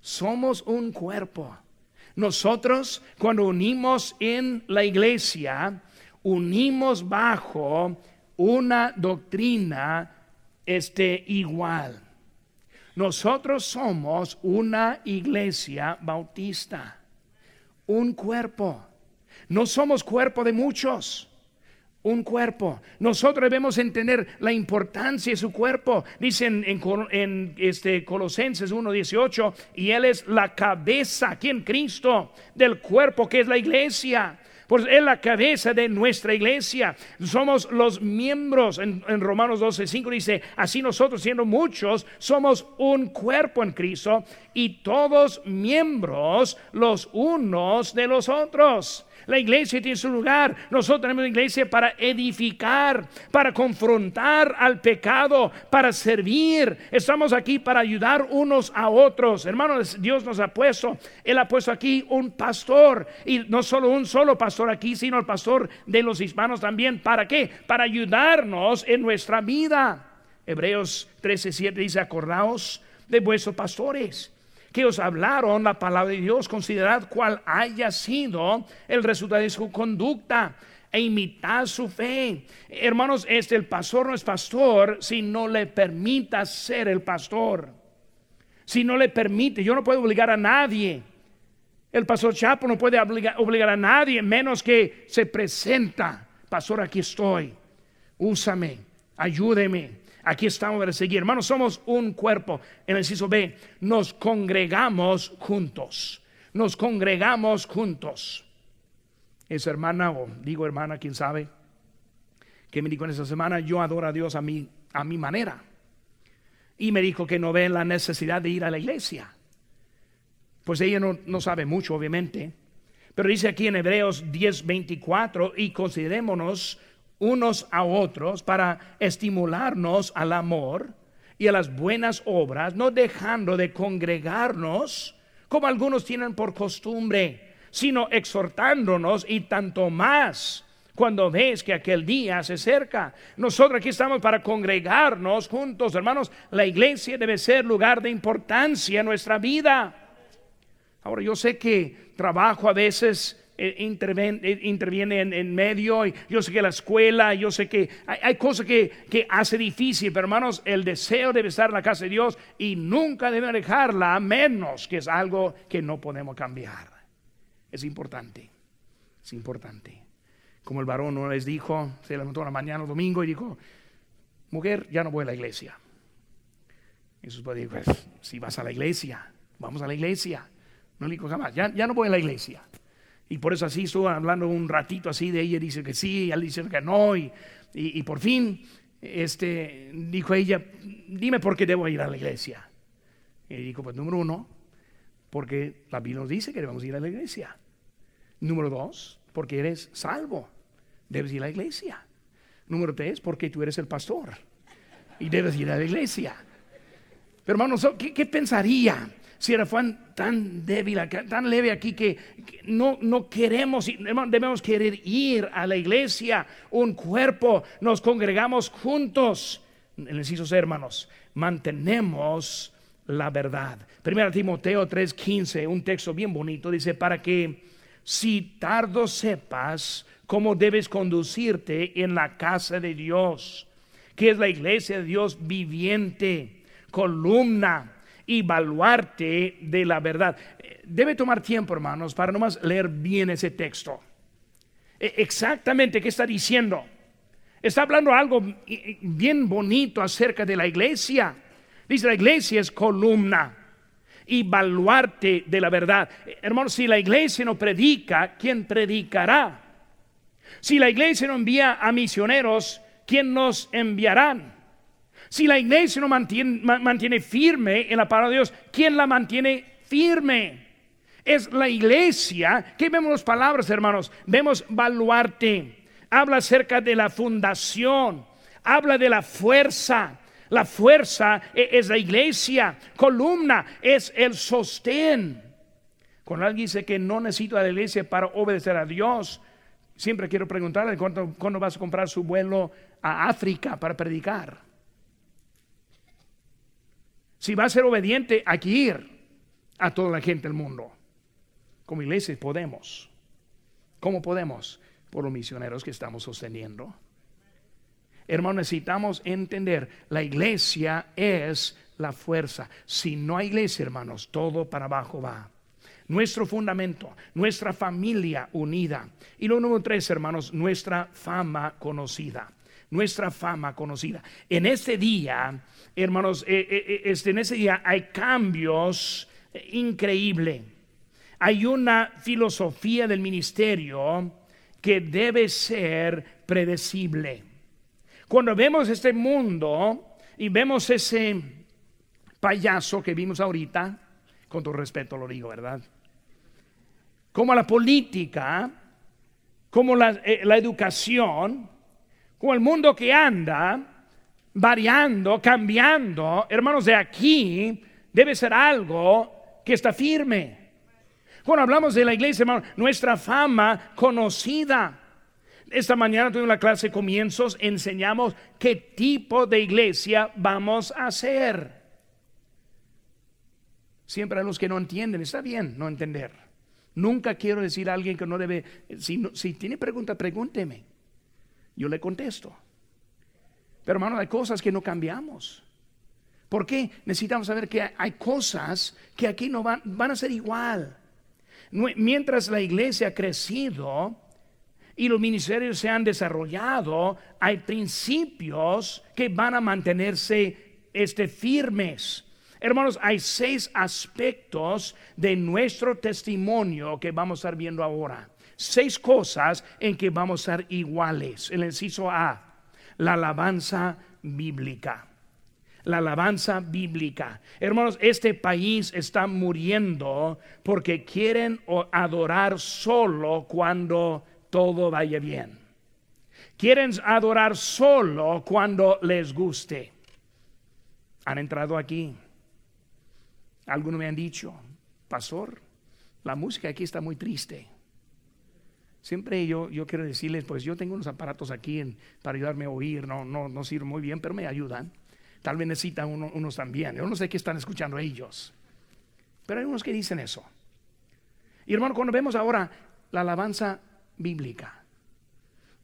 Somos un cuerpo. Nosotros, cuando unimos en la iglesia, unimos bajo una doctrina este, igual. Nosotros somos una iglesia bautista, un cuerpo. No somos cuerpo de muchos un cuerpo. Nosotros debemos entender la importancia de su cuerpo. Dicen en, en, este Colosenses 1:18, y él es la cabeza, aquí en Cristo, del cuerpo que es la iglesia. Pues es la cabeza de nuestra iglesia. Somos los miembros. En, en Romanos 12:5 dice, así nosotros siendo muchos, somos un cuerpo en Cristo y todos miembros los unos de los otros. La iglesia tiene su lugar. Nosotros tenemos la iglesia para edificar, para confrontar al pecado, para servir. Estamos aquí para ayudar unos a otros. Hermanos, Dios nos ha puesto, Él ha puesto aquí un pastor. Y no solo un solo pastor aquí, sino el pastor de los hispanos también. ¿Para qué? Para ayudarnos en nuestra vida. Hebreos 13:7 dice, acordaos de vuestros pastores que os hablaron la palabra de Dios, considerad cuál haya sido el resultado de su conducta e imitad su fe. Hermanos, este el pastor no es pastor si no le permita ser el pastor. Si no le permite, yo no puedo obligar a nadie. El pastor Chapo no puede obligar, obligar a nadie, menos que se presenta. Pastor, aquí estoy. Úsame, ayúdeme. Aquí estamos para seguir. Hermanos, somos un cuerpo. En el inciso B, nos congregamos juntos. Nos congregamos juntos. Esa hermana, o digo hermana, quién sabe, que me dijo en esa semana, yo adoro a Dios a mi, a mi manera. Y me dijo que no ve la necesidad de ir a la iglesia. Pues ella no, no sabe mucho, obviamente. Pero dice aquí en Hebreos 10:24, y considerémonos unos a otros para estimularnos al amor y a las buenas obras, no dejando de congregarnos como algunos tienen por costumbre, sino exhortándonos y tanto más cuando ves que aquel día se acerca. Nosotros aquí estamos para congregarnos juntos, hermanos. La iglesia debe ser lugar de importancia en nuestra vida. Ahora yo sé que trabajo a veces eh, eh, interviene, en, medio. Y yo sé que la escuela, yo sé que hay, cosas que, que, hace difícil, pero hermanos, el deseo debe estar en la casa de Dios y nunca debe dejarla, a menos que es algo que no podemos cambiar. Es importante, es importante. Como el varón no les dijo, se levantó la mañana, el domingo, y dijo, mujer, ya no voy a la iglesia. Y padre dijo, pues, si vas a la iglesia, vamos a la iglesia. No le dijo jamás, ya, ya no voy a la iglesia. Y por eso así estuvo hablando un ratito así de ella, dice que sí, él dice que no, y, y, por fin este, dijo ella, dime por qué debo ir a la iglesia. Y dijo, pues número uno, porque la Biblia nos dice que debemos ir a la iglesia. Número dos, porque eres salvo, debes ir a la iglesia. Número tres, porque tú eres el pastor y debes ir a la iglesia. Pero hermanos, ¿qué, qué pensaría? Si era tan débil, tan leve aquí que, no, no queremos, debemos querer ir a la iglesia, un cuerpo, nos congregamos juntos. El inciso hermanos, mantenemos la verdad. Primero Timoteo 3:15, un texto bien bonito, dice, para que si tardo sepas cómo debes conducirte en la casa de Dios, que es la iglesia de Dios viviente, columna y baluarte de la verdad. Debe tomar tiempo, hermanos, para nomás leer bien ese texto. E, exactamente qué está diciendo. Está hablando algo bien bonito acerca de la iglesia. Dice, la iglesia es columna y baluarte de la verdad. Hermanos, si la iglesia no predica, ¿quién predicará? Si la iglesia no envía a misioneros, ¿quién nos enviarán? Si la iglesia no mantiene, firme en la palabra de Dios, ¿quién la mantiene firme? Es la iglesia. ¿Qué vemos las palabras, hermanos? Vemos baluarte. Habla acerca de la fundación. Habla de la fuerza. La fuerza e- es la iglesia, columna es el sostén. Cuando alguien dice que no necesita la iglesia para obedecer a Dios, siempre quiero preguntarle cuándo vas a comprar su vuelo a África para predicar. Si va a ser obediente, hay que ir a toda la gente del mundo. Como iglesia podemos. ¿Cómo podemos? Por los misioneros que estamos sosteniendo. Hermano, necesitamos entender, la iglesia es la fuerza. Si no hay iglesia, hermanos, todo para abajo va. Nuestro fundamento, nuestra familia unida. Y lo número tres, hermanos, nuestra fama conocida. Nuestra fama conocida. En este día, hermanos, eh, eh, eh, este, en ese día hay cambios increíbles. Hay una filosofía del ministerio que debe ser predecible. Cuando vemos este mundo y vemos ese payaso que vimos ahorita, con todo respeto lo digo, ¿verdad? Como la política, como la, la educación, como el mundo que anda variando, cambiando, hermanos, de aquí debe ser algo que está firme. Cuando hablamos de la iglesia, hermano, nuestra fama conocida. Esta mañana tuvimos la clase de comienzos, enseñamos qué tipo de iglesia vamos a hacer. Siempre a los que no entienden, está bien no entender. Nunca quiero decir a alguien que no debe, si, si tiene pregunta, pregúnteme. Yo le contesto. Pero hermano, hay cosas que no cambiamos. ¿Por qué? Necesitamos saber que hay cosas que aquí no van, a ser igual. Mientras la iglesia ha crecido, y los ministerios se han desarrollado, hay principios que van a mantenerse este, firmes. Hermanos, hay seis aspectos de nuestro testimonio que vamos a estar viendo ahora. Seis cosas en que vamos a ser iguales. El inciso A, la alabanza bíblica. La alabanza bíblica. Hermanos, este país está muriendo porque quieren adorar solo cuando todo vaya bien. Quieren adorar solo cuando les guste. Han entrado aquí. Algunos me han dicho, pastor, la música aquí está muy triste. Siempre yo, yo quiero decirles, pues yo tengo unos aparatos aquí para ayudarme a oír, no, no, no sirven muy bien, pero me ayudan. Tal vez necesitan unos también. Yo no sé qué están escuchando ellos. Pero hay unos que dicen eso. Y hermano, cuando vemos ahora la alabanza bíblica.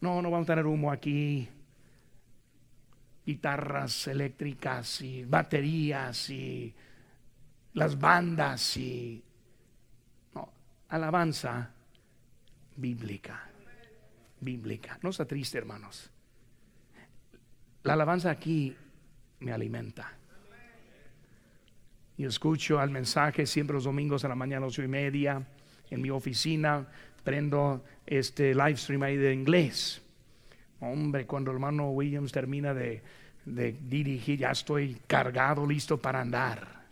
No, no vamos a tener humo aquí. Guitarras eléctricas y baterías y las bandas y... No, alabanza bíblica. Bíblica. No está triste, hermanos. La alabanza aquí me alimenta. Yo escucho al mensaje siempre los domingos a la mañana ocho y media en mi oficina prendo este live stream ahí de inglés. Hombre, cuando el hermano Williams termina de dirigir, ya estoy cargado, listo para andar.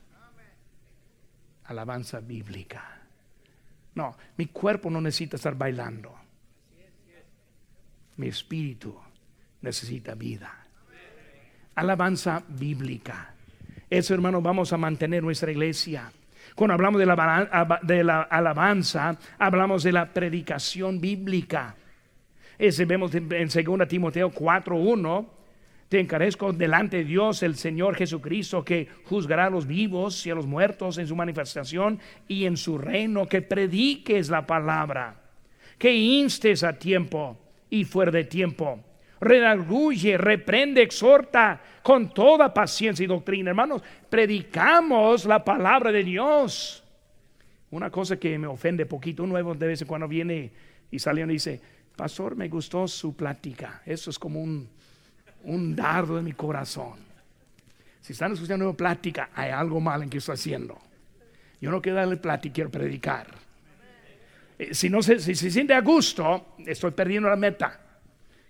Alabanza bíblica. No, mi cuerpo no necesita estar bailando. Mi espíritu necesita vida. Alabanza bíblica. Eso, hermano, vamos a mantener nuestra iglesia. Cuando hablamos de la, de la alabanza, hablamos de la predicación bíblica. Ese vemos en 2 Timoteo 4:1. Te encarezco delante de Dios, el Señor Jesucristo, que juzgará a los vivos y a los muertos en su manifestación y en su reino, que prediques la palabra, que instes a tiempo y fuera de tiempo redarguye, reprende, exhorta con toda paciencia y doctrina. Hermanos, predicamos la palabra de Dios. Una cosa que me ofende poquito, un nuevo de vez en cuando viene y sale y dice, pastor, me gustó su plática. Eso es como un, un dardo en mi corazón. Si están escuchando una plática, hay algo mal en que estoy haciendo. Yo no quiero darle plática, quiero predicar. Eh, si no se, si se siente a gusto, estoy perdiendo la meta.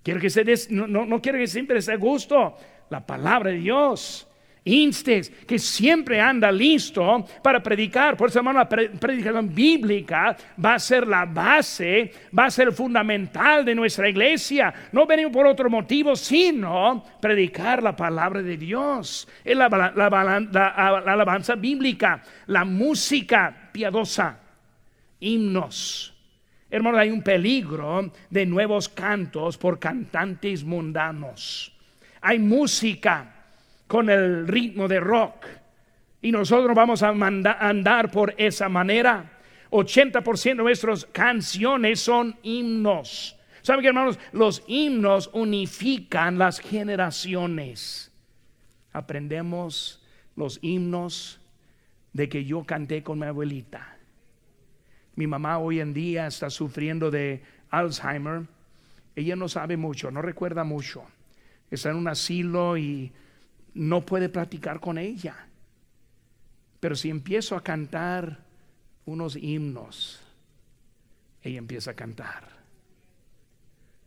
Quiero que se no, no, quiero que siempre esté gusto la palabra de Dios. Instes, que siempre anda listo para predicar. Por eso, hermano, la predicación bíblica va a ser la base, va a ser fundamental de nuestra iglesia. No venimos por otro motivo, sino predicar la palabra de Dios. Es la, la alabanza bíblica, la música piadosa, himnos. Hermano, hay un peligro de nuevos cantos por cantantes mundanos. Hay música con el ritmo de rock. Y nosotros vamos a andar por esa manera. 80% de nuestras canciones son himnos. ¿Saben qué, hermanos? Los himnos unifican las generaciones. Aprendemos los himnos de que yo canté con mi abuelita. Mi mamá hoy en día está sufriendo de Alzheimer. Ella no sabe mucho, no recuerda mucho. Está en un asilo y no puede platicar con ella. Pero si empiezo a cantar unos himnos, ella empieza a cantar.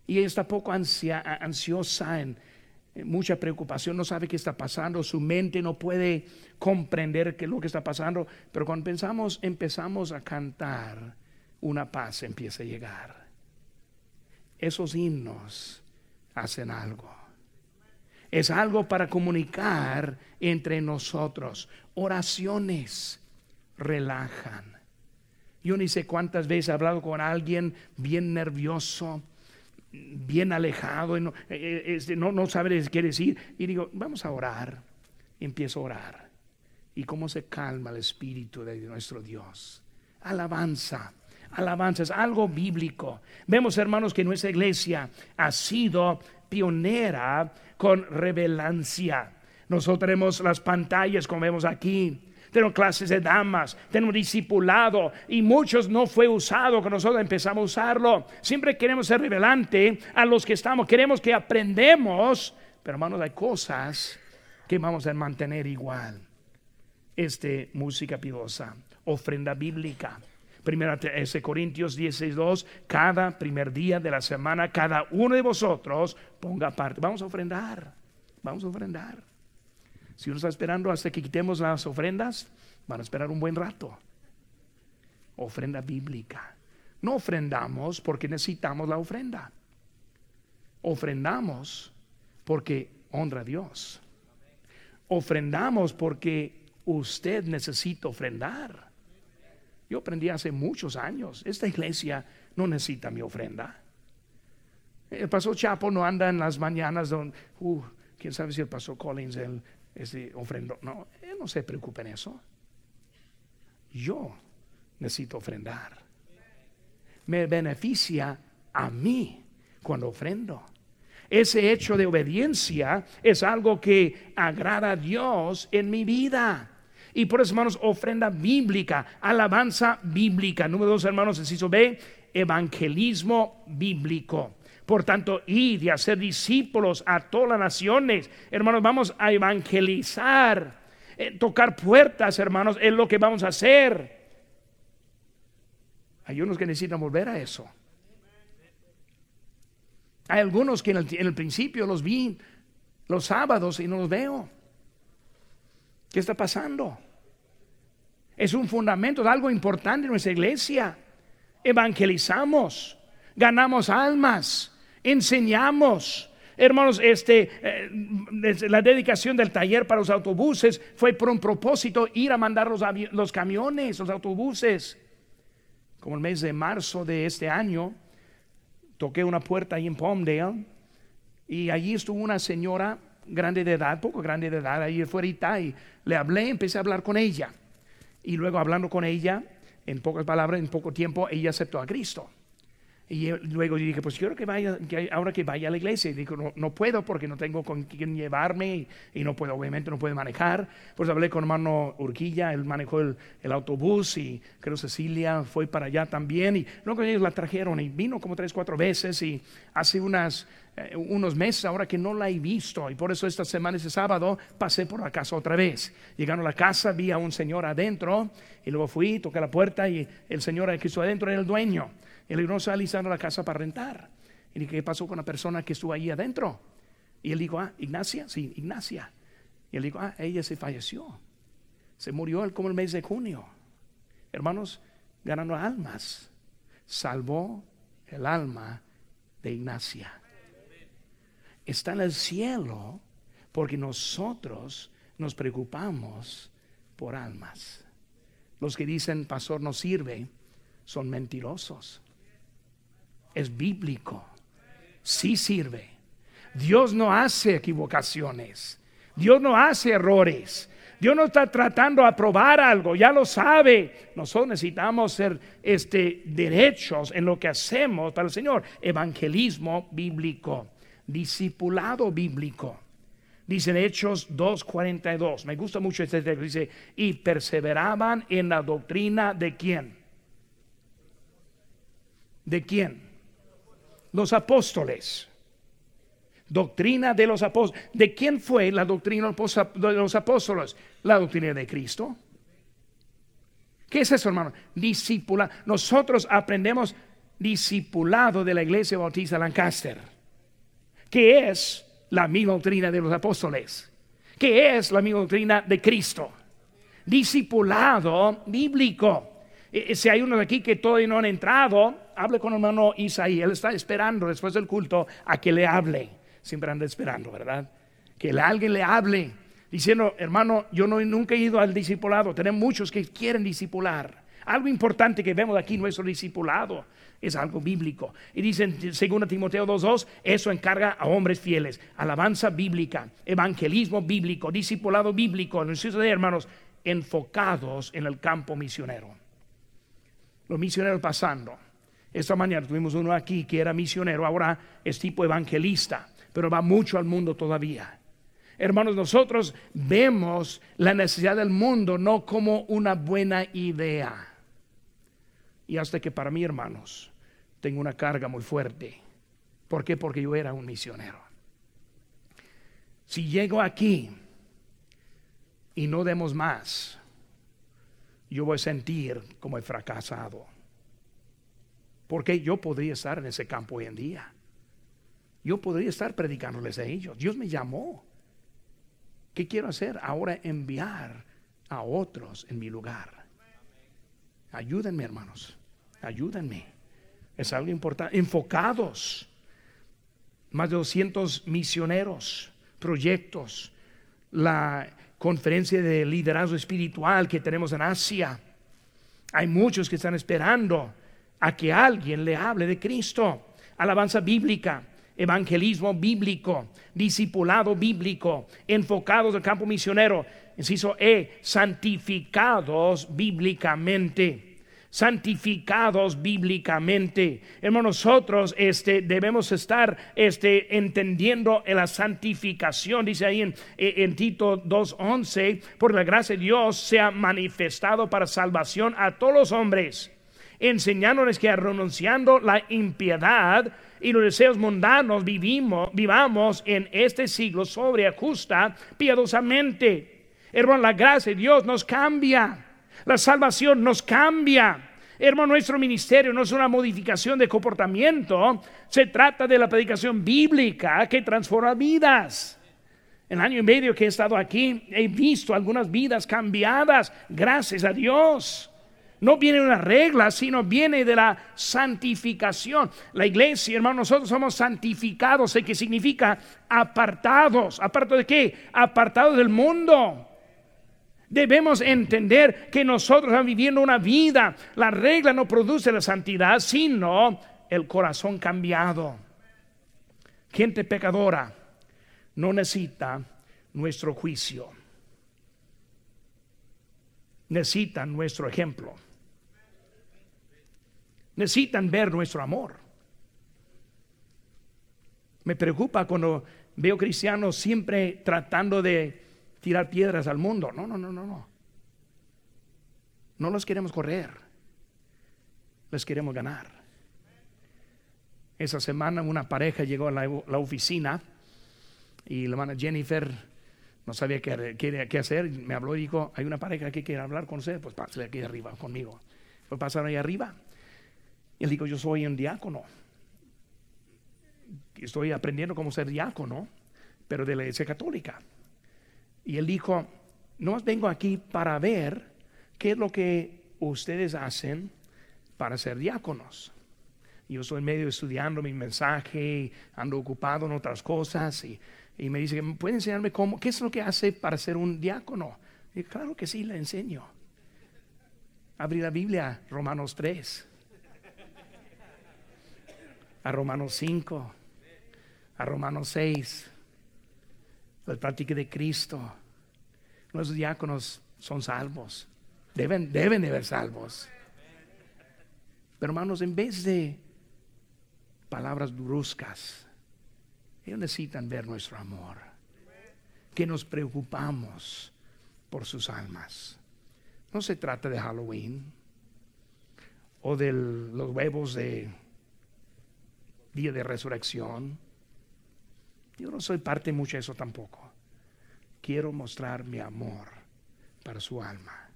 Y ella está poco ansiosa, en, mucha preocupación, no sabe qué está pasando, su mente no puede comprender qué es lo que está pasando. Pero cuando pensamos, empezamos a cantar, una paz empieza a llegar. Esos himnos hacen algo es algo para comunicar entre nosotros. Oraciones relajan. Yo ni sé cuántas veces he hablado con alguien bien nervioso, bien alejado, eh, eh, no, no sabe qué decir. Y digo, vamos a orar. Empiezo a orar. Y cómo se calma el espíritu de nuestro Dios. Alabanza alabanza, es algo bíblico. Vemos, hermanos, que nuestra iglesia ha sido pionera con revelancia. Nosotros tenemos las pantallas, como vemos aquí. Tenemos clases de damas, tenemos discipulado y muchos no fue usado que nosotros empezamos a usarlo. Siempre queremos ser revelante a los que estamos, queremos que aprendemos, pero hermanos, hay cosas que vamos a mantener igual. Este música pidosa, ofrenda bíblica. Primera ese Corintios 16, cada primer día de la semana, cada uno de vosotros ponga parte. Vamos a ofrendar, vamos a ofrendar. Si uno está esperando hasta que quitemos las ofrendas, van a esperar un buen rato. Ofrenda bíblica. No ofrendamos porque necesitamos la ofrenda. Ofrendamos porque honra a Dios. Ofrendamos porque usted necesita ofrendar. Yo aprendí hace muchos años, esta iglesia no necesita mi ofrenda. El pastor Chapo no anda en las mañanas donde, uh, quién sabe si el pastor Collins ofrendo. No, él no se preocupe en eso. Yo necesito ofrendar. Me beneficia a mí cuando ofrendo. Ese hecho de obediencia es algo que agrada a Dios en mi vida. Y por eso, hermanos, ofrenda bíblica, alabanza bíblica. Número dos, hermanos, inciso B, evangelismo bíblico. Por tanto, ir y hacer discípulos a todas las naciones. Hermanos, vamos a evangelizar. Eh, tocar puertas, hermanos, es lo que vamos a hacer. Hay unos que necesitan volver a eso. Hay algunos que en el principio los vi los sábados y no los veo. ¿Qué está pasando? Es un fundamento, es algo importante en nuestra iglesia. Evangelizamos, ganamos almas, enseñamos. Hermanos, este, eh, la dedicación del taller para los autobuses fue por un propósito ir a mandar los, los camiones, los autobuses. Como el mes de marzo de este año, toqué una puerta ahí en Palmdale y allí estuvo una señora grande de edad, poco grande de edad, ahí afuera y le hablé, empecé a hablar con ella. Y luego hablando con ella, en pocas palabras, en poco tiempo, ella aceptó a Cristo. Y luego dije, pues quiero que vaya, que ahora que vaya a la iglesia. Y dijo, no, no puedo porque no tengo con quién llevarme y, no puedo, obviamente no puede manejar. Pues hablé con hermano Urquilla, él manejó el, autobús y creo Cecilia fue para allá también. Y luego ellos la trajeron y vino como tres, cuatro veces. Y hace unas, eh, unos meses ahora que no la he visto. Y por eso esta semana, ese sábado, pasé por la casa otra vez. Llegando a la casa, vi a un señor adentro y luego fui, toqué la puerta y el señor que estuvo adentro era el dueño. Dijo, no a la casa para rentar. Y ¿qué pasó con la persona que estuvo ahí adentro? Y él dijo, ah, Ignacia, sí, Ignacia. Y él dijo, ah, ella se falleció. Se murió como el mes de junio. Hermanos, ganando almas. Salvó el alma de Ignacia. Está en el cielo porque nosotros nos preocupamos por almas. Los que dicen, pastor, no sirve, son mentirosos. Es bíblico. Sí sirve. Dios no hace equivocaciones. Dios no hace errores. Dios no está tratando de aprobar algo, ya lo sabe. Nosotros necesitamos ser este, derechos en lo que hacemos para el Señor. Evangelismo bíblico, discipulado bíblico. Dice en Hechos 2.42, me gusta mucho este texto, dice, y perseveraban en la doctrina de quién. ¿De quién? Los apóstoles. Doctrina de los apóstoles. ¿De quién fue la doctrina de los apóstoles? La doctrina de Cristo. ¿Qué es eso, hermano? Discipula. Nosotros aprendemos discipulado de la iglesia bautista Lancaster. ¿Qué es la misma doctrina de los apóstoles? ¿Qué es la misma doctrina de Cristo? Discipulado bíblico. E, e, si hay uno aquí que todavía no han entrado, hable con hermano Isaí. Él está esperando después del culto a que le hable siempre anda esperando, ¿verdad? Que alguien le hable diciendo, hermano, yo no, nunca he ido al discipulado. Tenemos muchos que quieren discipular. Algo importante que vemos aquí, nuestro discipulado, es algo bíblico. Y dicen, según Timoteo 2.2, eso encarga a hombres fieles. Alabanza bíblica, evangelismo bíblico, discipulado bíblico, necesito de hermanos, enfocados en el campo misionero. Los misioneros pasando. Esta mañana tuvimos uno aquí que era misionero, ahora es tipo evangelista pero va mucho al mundo todavía. Hermanos, nosotros vemos la necesidad del mundo no como una buena idea. Y hasta que para mí, hermanos, tengo una carga muy fuerte. ¿Por qué? Porque yo era un misionero. Si llego aquí y no demos más, yo voy a sentir como he fracasado. Porque yo podría estar en ese campo hoy en día yo podría estar predicándoles a ellos. Dios me llamó. ¿Qué quiero hacer? Ahora enviar a otros en mi lugar. Ayúdenme, hermanos. Ayúdenme. Es algo importante. Enfocados. Más de 200 misioneros, proyectos. La conferencia de liderazgo espiritual que tenemos en Asia. Hay muchos que están esperando a que alguien le hable de Cristo. Alabanza bíblica evangelismo bíblico, discipulado bíblico, enfocados al campo misionero. Inciso E, santificados bíblicamente santificados bíblicamente. Hermanos, nosotros este, debemos estar este, entendiendo en la santificación, dice ahí en, en Tito 2.11, por la gracia de Dios se ha manifestado para salvación a todos los hombres, enseñándoles que renunciando la impiedad, y los deseos mundanos vivimos, vivamos en este siglo sobre justa, piadosamente. Hermano, la gracia de Dios nos cambia. La salvación nos cambia. Hermano, nuestro ministerio no es una modificación de comportamiento, se trata de la predicación bíblica que transforma vidas. El año y medio que he estado aquí, he visto algunas vidas cambiadas, gracias a Dios. No viene de una regla, sino viene de la santificación. La iglesia, hermano, nosotros somos santificados, ¿qué significa apartados. ¿Apartados de qué? Apartados del mundo. Debemos entender que nosotros estamos viviendo una vida. La regla no produce la santidad, sino el corazón cambiado. Gente pecadora no necesita nuestro juicio. Necesita nuestro ejemplo necesitan ver nuestro amor. Me preocupa cuando veo cristianos siempre tratando de tirar piedras al mundo. No, no, no, no, no. No los queremos correr, les queremos ganar. Esa semana una pareja llegó a la, oficina y la hermana Jennifer no sabía qué, qué, hacer. Me habló y dijo, hay una pareja que quiere hablar con usted, pues pásale aquí arriba conmigo. Pues pasaron ahí arriba. Y él dijo, yo soy un diácono. Estoy aprendiendo cómo ser diácono, pero de la iglesia católica. Y él dijo, no vengo aquí para ver qué es lo que ustedes hacen para ser diáconos. Yo estoy medio estudiando mi mensaje, ando ocupado en otras cosas y, me dice, ¿puede enseñarme cómo, qué es lo que hace para ser un diácono? Y claro que sí, le enseño. Abrir la Biblia, Romanos 3, a Romanos 5, a Romanos 6, la práctica de Cristo. Los diáconos son salvos, deben, deben de ser salvos. Pero hermanos, en vez de palabras bruscas, ellos necesitan ver nuestro amor, que nos preocupamos por sus almas. No se trata de Halloween o de los huevos de día de resurrección. Yo no soy parte mucho de eso tampoco. Quiero mostrar mi amor para su alma.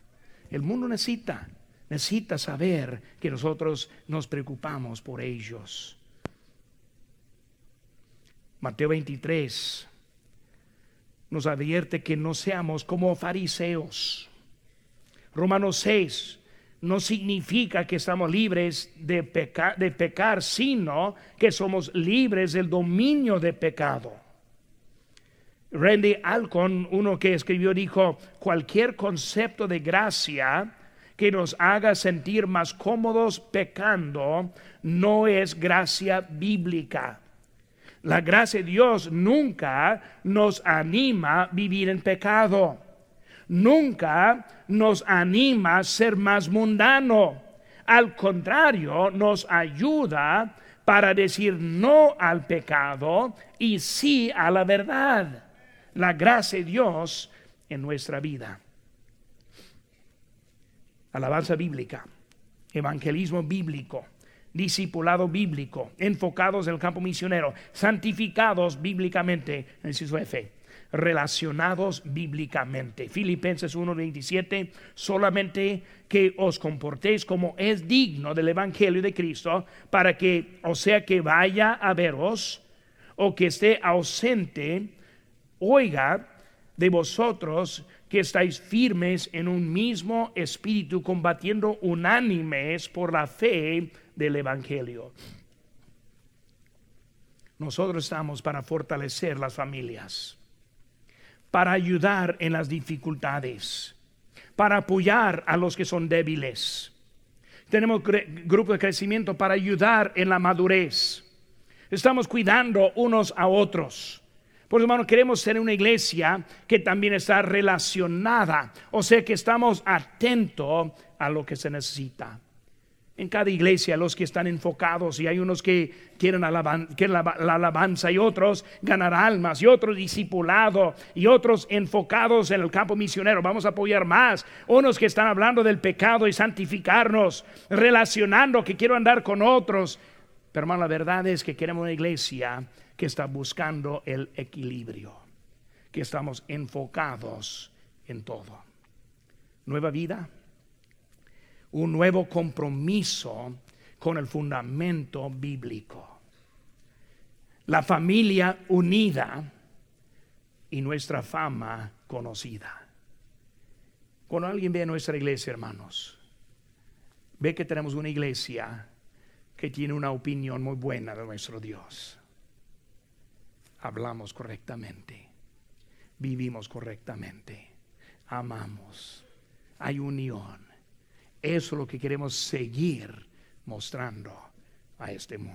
El mundo necesita, necesita saber que nosotros nos preocupamos por ellos. Mateo 23 nos advierte que no seamos como fariseos Romanos 6 no significa que estamos libres de, de pecar, sino que somos libres del dominio de pecado. Randy Alcon, uno que escribió, dijo, cualquier concepto de gracia que nos haga sentir más cómodos pecando no es gracia bíblica. La gracia de Dios nunca nos anima a vivir en pecado nunca nos anima a ser más mundano. Al contrario, nos ayuda para decir no al pecado y sí a la verdad. La gracia de Dios en nuestra vida. Alabanza bíblica, evangelismo bíblico, discipulado bíblico, enfocados en el campo misionero, santificados bíblicamente, en el F relacionados bíblicamente. Filipenses 1:27, solamente que os comportéis como es digno del Evangelio de Cristo, para que, o sea que vaya a veros o que esté ausente, oiga de vosotros que estáis firmes en un mismo espíritu, combatiendo unánimes por la fe del Evangelio. Nosotros estamos para fortalecer las familias para ayudar en las dificultades, para apoyar a los que son débiles. Tenemos grupo de crecimiento para ayudar en la madurez. Estamos cuidando unos a otros. Por eso, hermano, queremos ser una iglesia que también está relacionada, o sea, que estamos atentos a lo que se necesita en cada iglesia los que están enfocados y hay unos que quieren, la, alabanza y otros ganar almas y otros discipulado y otros enfocados en el campo misionero. Vamos a apoyar más. Unos que están hablando del pecado y santificarnos, relacionando que quiero andar con otros. Pero hermano, la verdad es que queremos una iglesia que está buscando el equilibrio, que estamos enfocados en todo. Nueva vida un nuevo compromiso con el fundamento bíblico. La familia unida y nuestra fama conocida. Cuando alguien ve a nuestra iglesia, hermanos, ve que tenemos una iglesia que tiene una opinión muy buena de nuestro Dios. Hablamos correctamente, vivimos correctamente, amamos, hay unión eso es lo que queremos seguir mostrando a este mundo.